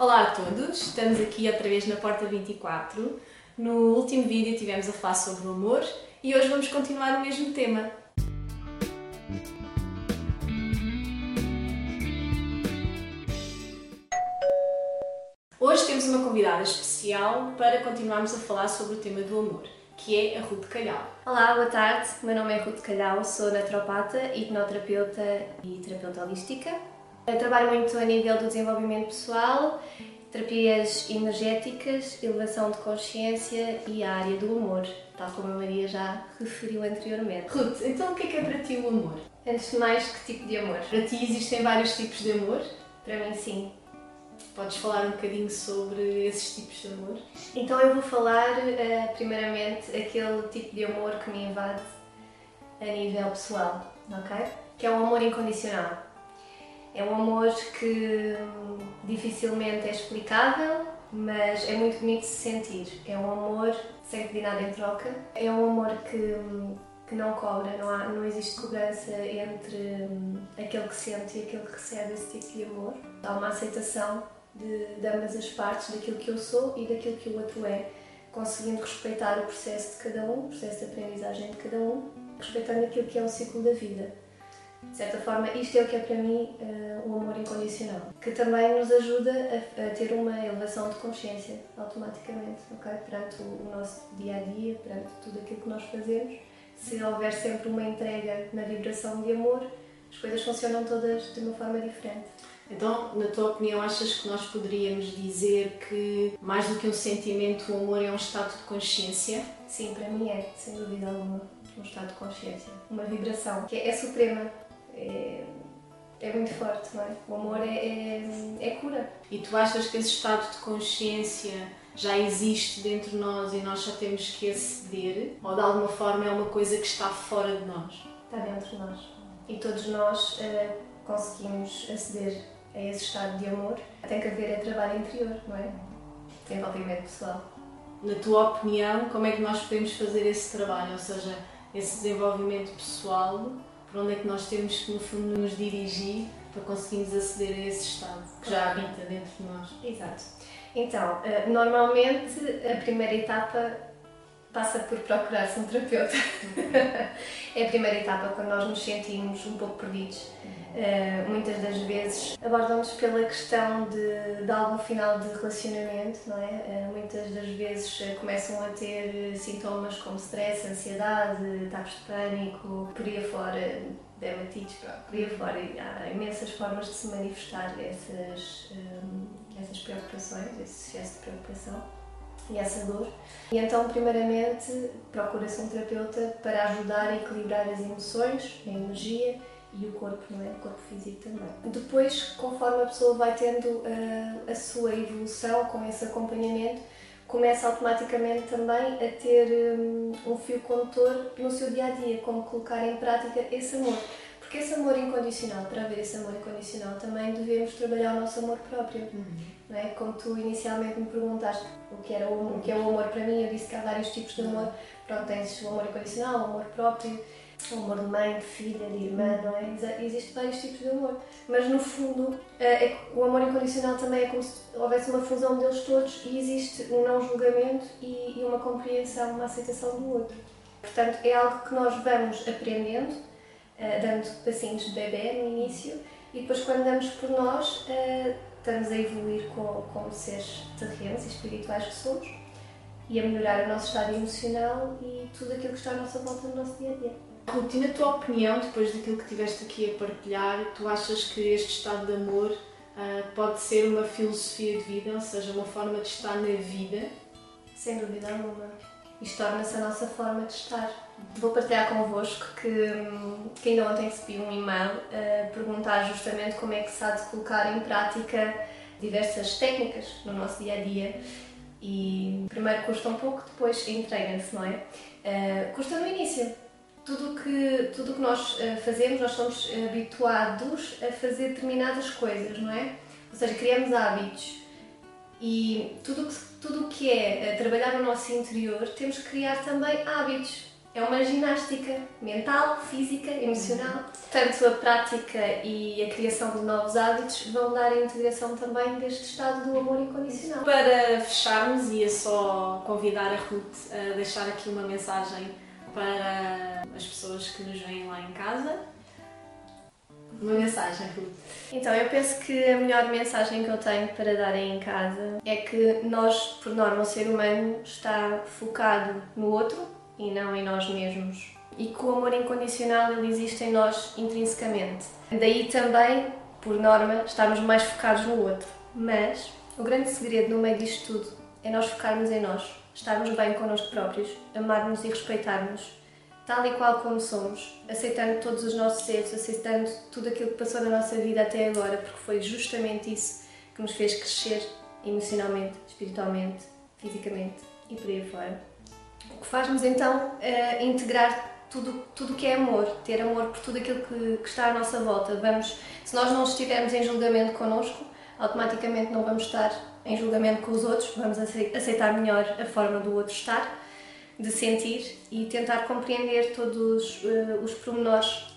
Olá a todos, estamos aqui outra vez na Porta 24. No último vídeo tivemos a falar sobre o amor e hoje vamos continuar o mesmo tema. Hoje temos uma convidada especial para continuarmos a falar sobre o tema do amor, que é a Ruth Calhau. Olá, boa tarde. Meu nome é Ruth Calhau, sou naturopata, hipnoterapeuta e terapeuta holística. Eu trabalho muito a nível do desenvolvimento pessoal, terapias energéticas, elevação de consciência e a área do amor, tal como a Maria já referiu anteriormente. Ruth, então o que é que é para ti o amor? Antes de mais, que tipo de amor? Para ti existem vários tipos de amor? Para mim, sim. Podes falar um bocadinho sobre esses tipos de amor? Então eu vou falar, uh, primeiramente, aquele tipo de amor que me invade a nível pessoal, ok? Que é o amor incondicional. É um amor que dificilmente é explicável, mas é muito bonito de se sentir. É um amor sem pedir nada em troca. É um amor que, que não cobra, não, há, não existe cobrança entre hum, aquele que sente e aquele que recebe esse tipo de amor. Há uma aceitação de, de ambas as partes, daquilo que eu sou e daquilo que o outro é, conseguindo respeitar o processo de cada um, o processo de aprendizagem de cada um, respeitando aquilo que é o ciclo da vida. De certa forma, isto é o que é para mim uh, o amor incondicional, que também nos ajuda a, ter uma elevação de consciência automaticamente, ok? Perante o nosso dia a dia, perante tudo aquilo que nós fazemos. Se houver sempre uma entrega na vibração de amor, as coisas funcionam todas de uma forma diferente. Então, na tua opinião, achas que nós poderíamos dizer que mais do que um sentimento, o amor é um estado de consciência? Sim, para mim é, sem dúvida alguma, um estado de consciência, uma vibração que é suprema, é, é muito forte, não é? O amor é, é, é cura. E tu achas que esse estado de consciência já existe dentro de nós e nós só temos que aceder? Ou de alguma forma é uma coisa que está fora de nós? Está dentro de nós. E todos nós uh, conseguimos aceder a esse estado de amor. Tem que haver é trabalho interior, não é? Desenvolvimento pessoal. Na tua opinião, como é que nós podemos fazer esse trabalho? Ou seja, esse desenvolvimento pessoal para onde é que nós temos que, no fundo, nos dirigir para conseguirmos aceder a esse estado que já habita dentro de nós. Exato. Então, eh, normalmente a primeira etapa passa por procurar-se um terapeuta. é a primeira etapa quando nós nos sentimos um pouco perdidos. Uh, muitas das vezes abordamos pela questão de, de algum final de relacionamento, não é? Uh, muitas das vezes uh, começam a ter sintomas como stress, ansiedade, ataques de pânico, por aí afora, dermatites, por aí afora. Há imensas formas de se manifestar essas, essas preocupações, esse excesso de preocupação e essa dor. E então, primeiramente, procura-se um terapeuta para ajudar a equilibrar as emoções, a energia e o corpo, não é? O corpo físico também. Depois, conforme a pessoa vai tendo uh, a sua evolução com esse acompanhamento, começa automaticamente também a ter um, um fio condutor no seu dia a dia, como colocar em prática esse amor. Porque esse amor incondicional, para haver esse amor incondicional, também devemos trabalhar o nosso amor próprio. Uhum. Não é? Como tu inicialmente me perguntaste o que, era o, o que é o amor para mim, eu disse que há vários tipos de amor. Pronto, tens o amor incondicional, o amor próprio, o amor de mãe, de filha, de irmã, não é? Existem vários tipos de amor. Mas no fundo, é, é, o amor incondicional também é como se houvesse uma fusão deles todos e existe um não julgamento e, e uma compreensão, uma aceitação do outro. Portanto, é algo que nós vamos aprendendo, dando passinhos de bebê no início e depois, quando damos por nós, uh, estamos a evoluir como, como seres terrenos e espirituais que somos e a melhorar o nosso estado emocional e tudo aquilo que está à nossa volta no nosso dia a dia. Ruth, na tua opinião, depois daquilo que tiveste aqui a partilhar, tu achas que este estado de amor uh, pode ser uma filosofia de vida, ou seja, uma forma de estar na vida? Sem dúvida alguma. Isto torna-se a nossa forma de estar. Vou partilhar convosco que, que ainda ontem recebi um e-mail a perguntar justamente como é que se há de colocar em prática diversas técnicas no nosso dia a dia. E primeiro custa um pouco, depois entrega-se, não é? Uh, custa no início, tudo que, tudo que nós uh, fazemos, nós somos habituados a fazer determinadas coisas, não é? Ou seja, criamos hábitos e tudo que, tudo que é uh, trabalhar no nosso interior, temos que criar também hábitos. É uma ginástica mental, física, emocional. Tanto a prática e a criação de novos hábitos vão dar a integração também deste estado do amor incondicional. Para fecharmos, ia só convidar a Ruth a deixar aqui uma mensagem para as pessoas que nos veem lá em casa. Uma mensagem, Ruth. Então, eu penso que a melhor mensagem que eu tenho para dar aí em casa é que nós, por norma, o ser humano está focado no outro e não em nós mesmos. E que o amor incondicional ele existe em nós intrinsecamente. Daí também, por norma, estarmos mais focados no outro. Mas o grande segredo no meio disto tudo é nós focarmos em nós, estarmos bem connosco próprios, amarmos e respeitarmos, tal e qual como somos, aceitando todos os nossos erros, aceitando tudo aquilo que passou na nossa vida até agora, porque foi justamente isso que nos fez crescer emocionalmente, espiritualmente, fisicamente e por aí fora faz-nos então uh, integrar tudo tudo que é amor, ter amor por tudo aquilo que, que, está à nossa volta. Vamos, se nós não estivermos em julgamento connosco, automaticamente não vamos estar em julgamento com os outros, vamos aceitar melhor a forma do outro estar, de sentir e tentar compreender todos uh, os pormenores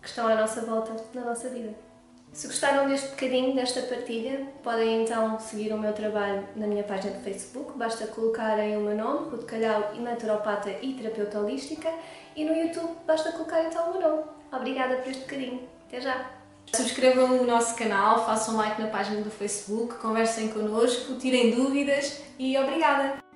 que estão à nossa volta na nossa vida. Se gostaram deste bocadinho, desta partilha, podem então seguir o meu trabalho na minha página de Facebook. Basta colocarem o meu nome, Ruth Calhau, e naturopata e terapeuta holística. E no YouTube basta colocar então o meu nome. Obrigada por este bocadinho. Até já! Subscrevam o nosso canal, façam like na página do Facebook, conversem connosco, tirem dúvidas e obrigada!